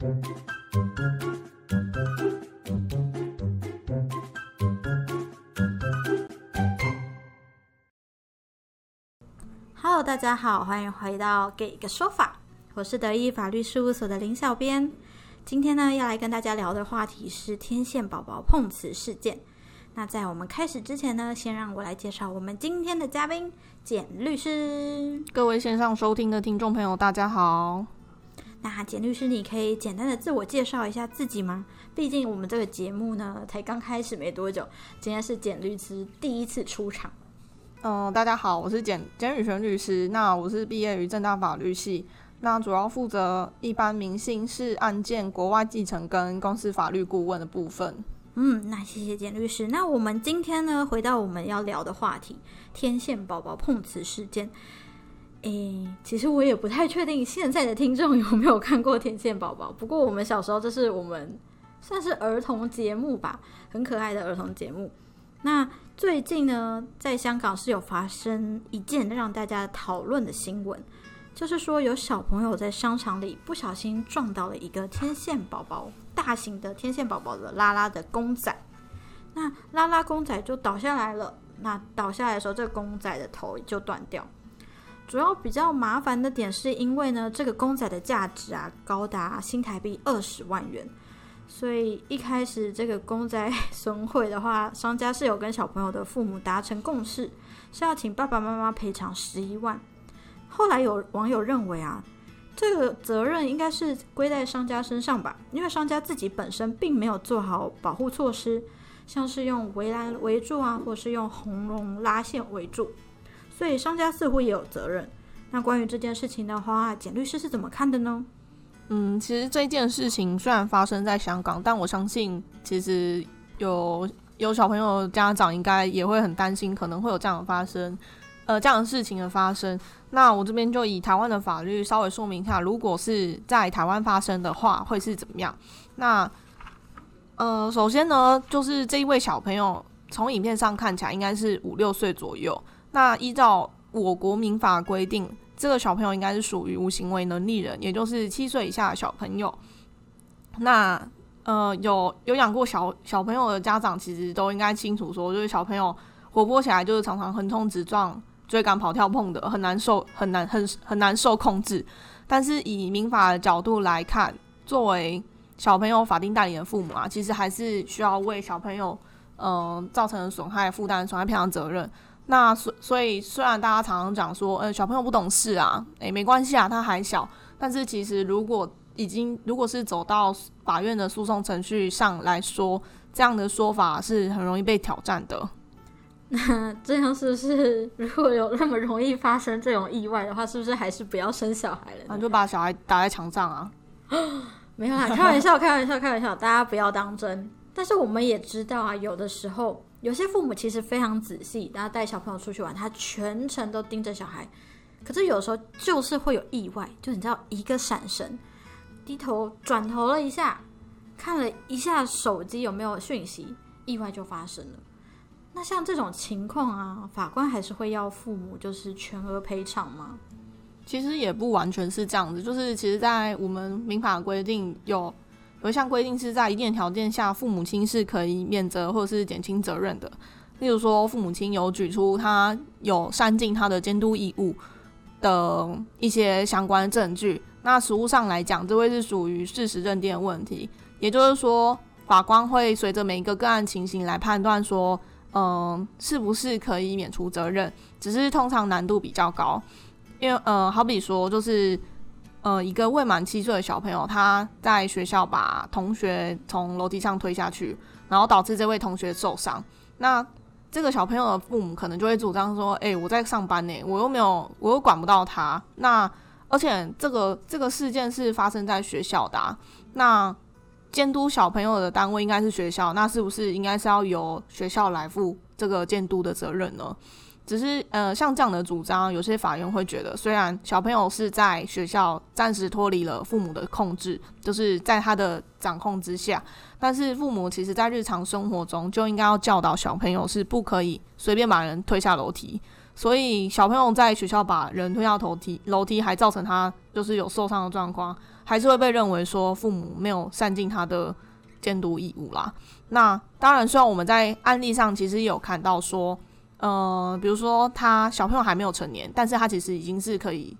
Hello，大家好，欢迎回到给个说法，我是德意法律事务所的林小编。今天呢，要来跟大家聊的话题是天线宝宝碰瓷事件。那在我们开始之前呢，先让我来介绍我们今天的嘉宾简律师。各位线上收听的听众朋友，大家好。那简律师，你可以简单的自我介绍一下自己吗？毕竟我们这个节目呢，才刚开始没多久，今天是简律师第一次出场。嗯，大家好，我是简简宇璇律师。那我是毕业于正大法律系，那主要负责一般民刑事案件、国外继承跟公司法律顾问的部分。嗯，那谢谢简律师。那我们今天呢，回到我们要聊的话题——天线宝宝碰瓷事件。诶，其实我也不太确定现在的听众有没有看过天线宝宝。不过我们小时候，这是我们算是儿童节目吧，很可爱的儿童节目。那最近呢，在香港是有发生一件让大家讨论的新闻，就是说有小朋友在商场里不小心撞到了一个天线宝宝，大型的天线宝宝的拉拉的公仔，那拉拉公仔就倒下来了。那倒下来的时候，这个公仔的头就断掉。主要比较麻烦的点是因为呢，这个公仔的价值啊高达新台币二十万元。所以一开始这个公仔损毁的话，商家是有跟小朋友的父母达成共识，是要请爸爸妈妈赔偿十一万。后来有网友认为啊，这个责任应该是归在商家身上吧，因为商家自己本身并没有做好保护措施，像是用围栏围住啊，或是用红龙拉线围住，所以商家似乎也有责任。那关于这件事情的话，简律师是怎么看的呢？嗯，其实这件事情虽然发生在香港，但我相信其实有有小朋友家长应该也会很担心，可能会有这样的发生，呃，这样的事情的发生。那我这边就以台湾的法律稍微说明一下，如果是在台湾发生的话，会是怎么样？那呃，首先呢，就是这一位小朋友从影片上看起来应该是五六岁左右。那依照我国民法规定。这个小朋友应该是属于无行为能力人，也就是七岁以下的小朋友。那呃，有有养过小小朋友的家长，其实都应该清楚，说就是小朋友活泼起来，就是常常横冲直撞、追赶、跑跳、碰的，很难受，很难很很难受控制。但是以民法的角度来看，作为小朋友法定代理人父母啊，其实还是需要为小朋友嗯造成的损害负担损害赔偿责任。那所所以，虽然大家常常讲说，呃，小朋友不懂事啊，诶，没关系啊，他还小。但是其实，如果已经如果是走到法院的诉讼程序上来说，这样的说法是很容易被挑战的。那这样是不是，如果有那么容易发生这种意外的话，是不是还是不要生小孩了？那就把小孩打在墙上啊？没有啦，开玩笑，开玩笑，开玩笑，大家不要当真。但是我们也知道啊，有的时候。有些父母其实非常仔细，然后带小朋友出去玩，他全程都盯着小孩。可是有时候就是会有意外，就你知道，一个闪神，低头转头了一下，看了一下手机有没有讯息，意外就发生了。那像这种情况啊，法官还是会要父母就是全额赔偿吗？其实也不完全是这样子，就是其实，在我们民法规定有。有一项规定是在一定条件下，父母亲是可以免责或者是减轻责任的。例如说，父母亲有举出他有善尽他的监督义务的一些相关证据，那实务上来讲，这会是属于事实认定的问题。也就是说，法官会随着每一个个案情形来判断说，嗯，是不是可以免除责任。只是通常难度比较高，因为呃，好比说就是。呃，一个未满七岁的小朋友，他在学校把同学从楼梯上推下去，然后导致这位同学受伤。那这个小朋友的父母可能就会主张说：“哎，我在上班呢，我又没有，我又管不到他。那而且这个这个事件是发生在学校的，那监督小朋友的单位应该是学校，那是不是应该是要由学校来负这个监督的责任呢？”只是呃，像这样的主张，有些法院会觉得，虽然小朋友是在学校暂时脱离了父母的控制，就是在他的掌控之下，但是父母其实在日常生活中就应该要教导小朋友是不可以随便把人推下楼梯。所以小朋友在学校把人推下楼梯，楼梯还造成他就是有受伤的状况，还是会被认为说父母没有善尽他的监督义务啦。那当然，虽然我们在案例上其实有看到说，呃，比如说他小朋友还没有成年，但是他其实已经是可以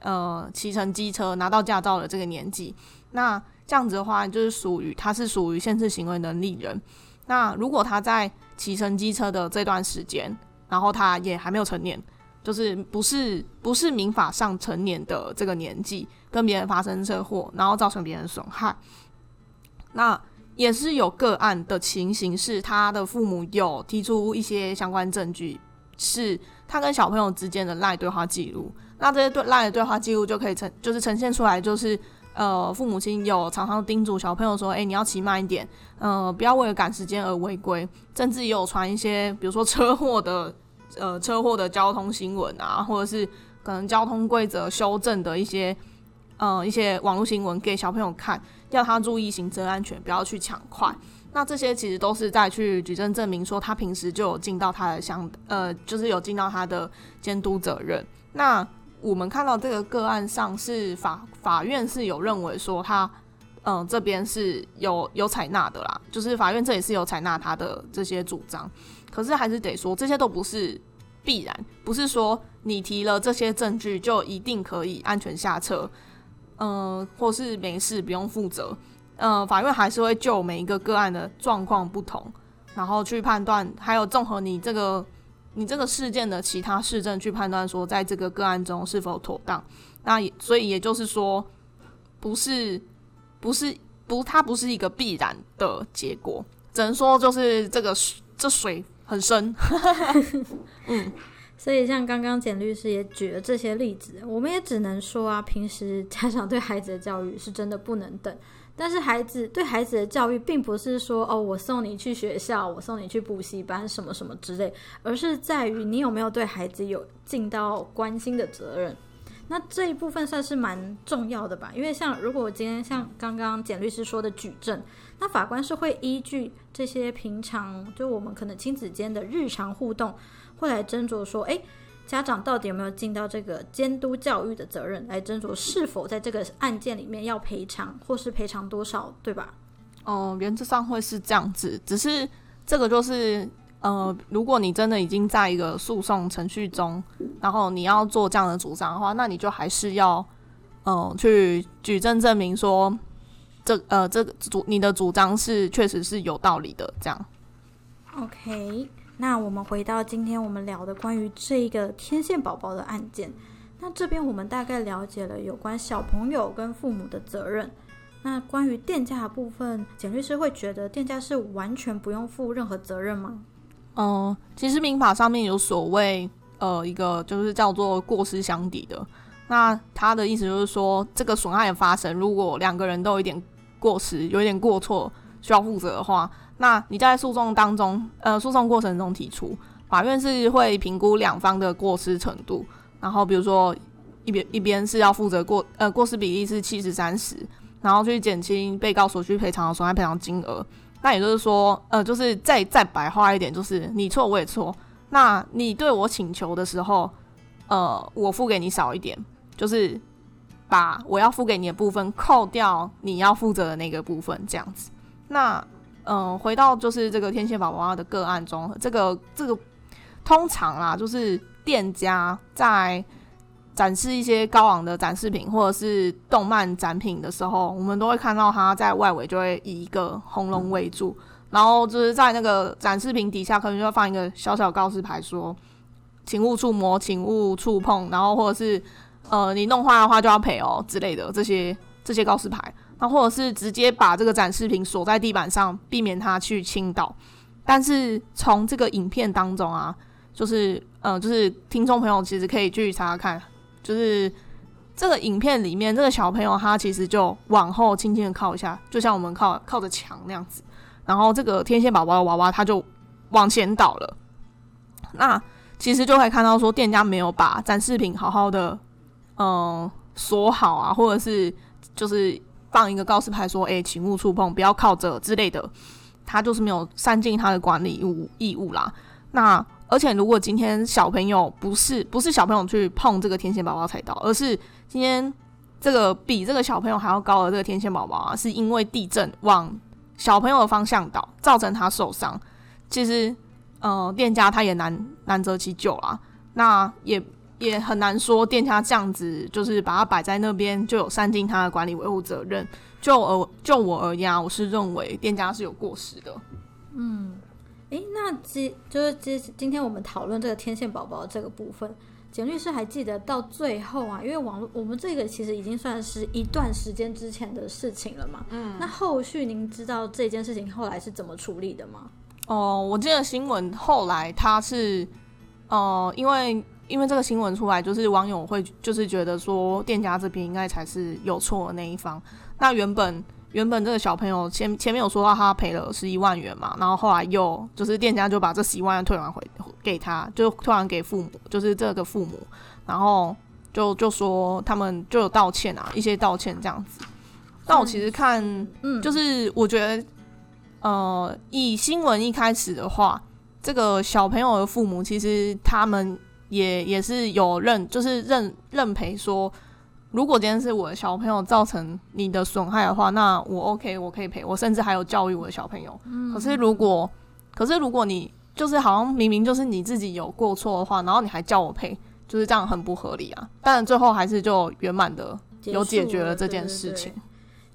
呃骑乘机车拿到驾照的这个年纪。那这样子的话，就是属于他是属于限制行为能力人。那如果他在骑乘机车的这段时间，然后他也还没有成年，就是不是不是民法上成年的这个年纪，跟别人发生车祸，然后造成别人损害，那也是有个案的情形，是他的父母有提出一些相关证据，是他跟小朋友之间的赖对话记录，那这些对赖的对话记录就可以呈，就是呈现出来，就是呃父母亲有常常叮嘱小朋友说，哎，你要骑慢一点。呃，不要为了赶时间而违规，甚至也有传一些，比如说车祸的，呃，车祸的交通新闻啊，或者是可能交通规则修正的一些，嗯，一些网络新闻给小朋友看，要他注意行车安全，不要去抢快。那这些其实都是在去举证证明说他平时就有尽到他的相，呃，就是有尽到他的监督责任。那我们看到这个个案上是法法院是有认为说他。嗯，这边是有有采纳的啦，就是法院这里是有采纳他的这些主张，可是还是得说，这些都不是必然，不是说你提了这些证据就一定可以安全下车，嗯，或是没事不用负责，嗯，法院还是会就每一个个案的状况不同，然后去判断，还有综合你这个你这个事件的其他事证去判断说，在这个个案中是否妥当，那也所以也就是说，不是。不是不，它不是一个必然的结果，只能说就是这个这水很深。嗯，所以像刚刚简律师也举了这些例子，我们也只能说啊，平时家长对孩子的教育是真的不能等。但是孩子对孩子的教育，并不是说哦，我送你去学校，我送你去补习班，什么什么之类，而是在于你有没有对孩子有尽到关心的责任。那这一部分算是蛮重要的吧，因为像如果我今天像刚刚简律师说的举证，那法官是会依据这些平常就我们可能亲子间的日常互动，会来斟酌说，诶，家长到底有没有尽到这个监督教育的责任，来斟酌是否在这个案件里面要赔偿或是赔偿多少，对吧？哦，原则上会是这样子，只是这个就是。呃，如果你真的已经在一个诉讼程序中，然后你要做这样的主张的话，那你就还是要，呃，去举证证明说，这呃这个主你的主张是确实是有道理的。这样，OK。那我们回到今天我们聊的关于这个天线宝宝的案件，那这边我们大概了解了有关小朋友跟父母的责任。那关于店家的部分，简律师会觉得店家是完全不用负任何责任吗？嗯，其实民法上面有所谓，呃，一个就是叫做过失相抵的。那他的意思就是说，这个损害的发生，如果两个人都有一点过失，有一点过错需要负责的话，那你在诉讼当中，呃，诉讼过程中提出，法院是会评估两方的过失程度，然后比如说一边一边是要负责过，呃，过失比例是七十三十，然后去减轻被告所需赔偿的损害赔偿金额。那也就是说，呃，就是再再白话一点，就是你错我也错。那你对我请求的时候，呃，我付给你少一点，就是把我要付给你的部分扣掉你要负责的那个部分，这样子。那，嗯，回到就是这个天线宝宝的个案中，这个这个通常啦，就是店家在。展示一些高昂的展示品或者是动漫展品的时候，我们都会看到它在外围就会以一个红龙围住，然后就是在那个展示品底下可能就会放一个小小告示牌，说请勿触摸，请勿触碰，然后或者是呃你弄坏的话就要赔哦之类的这些这些告示牌，那或者是直接把这个展示品锁在地板上，避免它去倾倒。但是从这个影片当中啊，就是呃就是听众朋友其实可以去查查看。就是这个影片里面，这个小朋友他其实就往后轻轻的靠一下，就像我们靠靠着墙那样子。然后这个天线宝宝的娃娃他就往前倒了。那其实就可以看到说，店家没有把展示品好好的嗯锁好啊，或者是就是放一个告示牌说，哎，请勿触碰，不要靠着之类的。他就是没有善尽他的管理义务义务啦。那而且如果今天小朋友不是不是小朋友去碰这个天线宝宝踩到，而是今天这个比这个小朋友还要高的这个天线宝宝啊，是因为地震往小朋友的方向倒，造成他受伤，其实呃店家他也难难择其咎啦。那也也很难说店家这样子就是把它摆在那边就有善尽他的管理维护责任。就而就我而言，我是认为店家是有过失的。嗯，诶，那今就是今今天我们讨论这个天线宝宝这个部分，简律师还记得到最后啊，因为网络我们这个其实已经算是一段时间之前的事情了嘛。嗯，那后续您知道这件事情后来是怎么处理的吗？哦，我记得新闻后来他是，呃，因为因为这个新闻出来，就是网友会就是觉得说店家这边应该才是有错的那一方。那原本原本这个小朋友前前面有说到他赔了十一万元嘛，然后后来又就是店家就把这十一万元退还回给他，就退还给父母，就是这个父母，然后就就说他们就有道歉啊，一些道歉这样子。但我其实看，嗯，就是我觉得，呃，以新闻一开始的话，这个小朋友的父母其实他们也也是有认，就是认认赔说。如果今天是我的小朋友造成你的损害的话，那我 OK，我可以赔，我甚至还有教育我的小朋友。可是如果，可是如果你就是好像明明就是你自己有过错的话，然后你还叫我赔，就是这样很不合理啊。但最后还是就圆满的有解决了这件事情。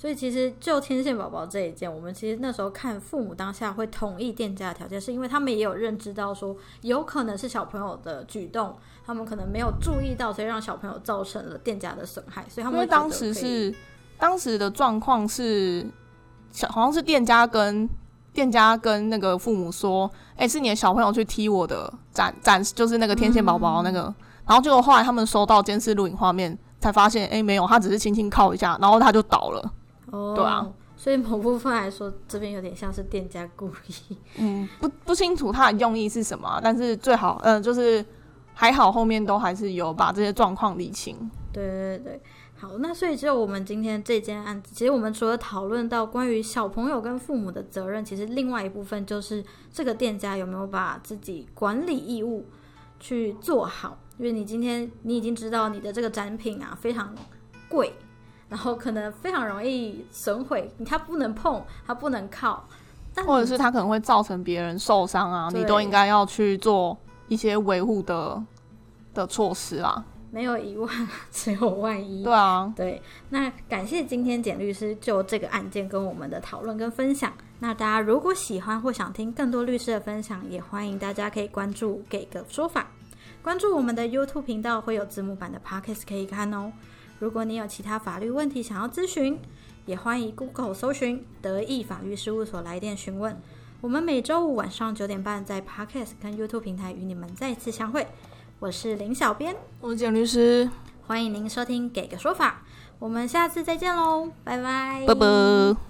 所以其实就天线宝宝这一件，我们其实那时候看父母当下会同意店家的条件，是因为他们也有认知到说，有可能是小朋友的举动，他们可能没有注意到，所以让小朋友造成了店家的损害。所以他们因为当时是当时的状况是，小好像是店家跟店家跟那个父母说，哎，是你的小朋友去踢我的展展，就是那个天线宝宝那个，然后结果后来他们收到监视录影画面，才发现，哎，没有，他只是轻轻靠一下，然后他就倒了。哦，对啊，所以某部分来说，这边有点像是店家故意。嗯，不不清楚他的用意是什么，但是最好，嗯，就是还好后面都还是有把这些状况理清。对对对，好，那所以只有我们今天这件案子，其实我们除了讨论到关于小朋友跟父母的责任，其实另外一部分就是这个店家有没有把自己管理义务去做好，因为你今天你已经知道你的这个展品啊非常贵。然后可能非常容易损毁，它不能碰，它不能靠，或者是它可能会造成别人受伤啊，你都应该要去做一些维护的的措施啦。没有一万，只有万一。对啊，对。那感谢今天简律师就这个案件跟我们的讨论跟分享。那大家如果喜欢或想听更多律师的分享，也欢迎大家可以关注给个说法，关注我们的 YouTube 频道会有字幕版的 Podcast 可以看哦。如果你有其他法律问题想要咨询，也欢迎 Google 搜寻德意法律事务所来电询问。我们每周五晚上九点半在 Podcast 跟 YouTube 平台与你们再次相会。我是林小编，我是蒋律师，欢迎您收听《给个说法》，我们下次再见喽，拜拜，拜拜。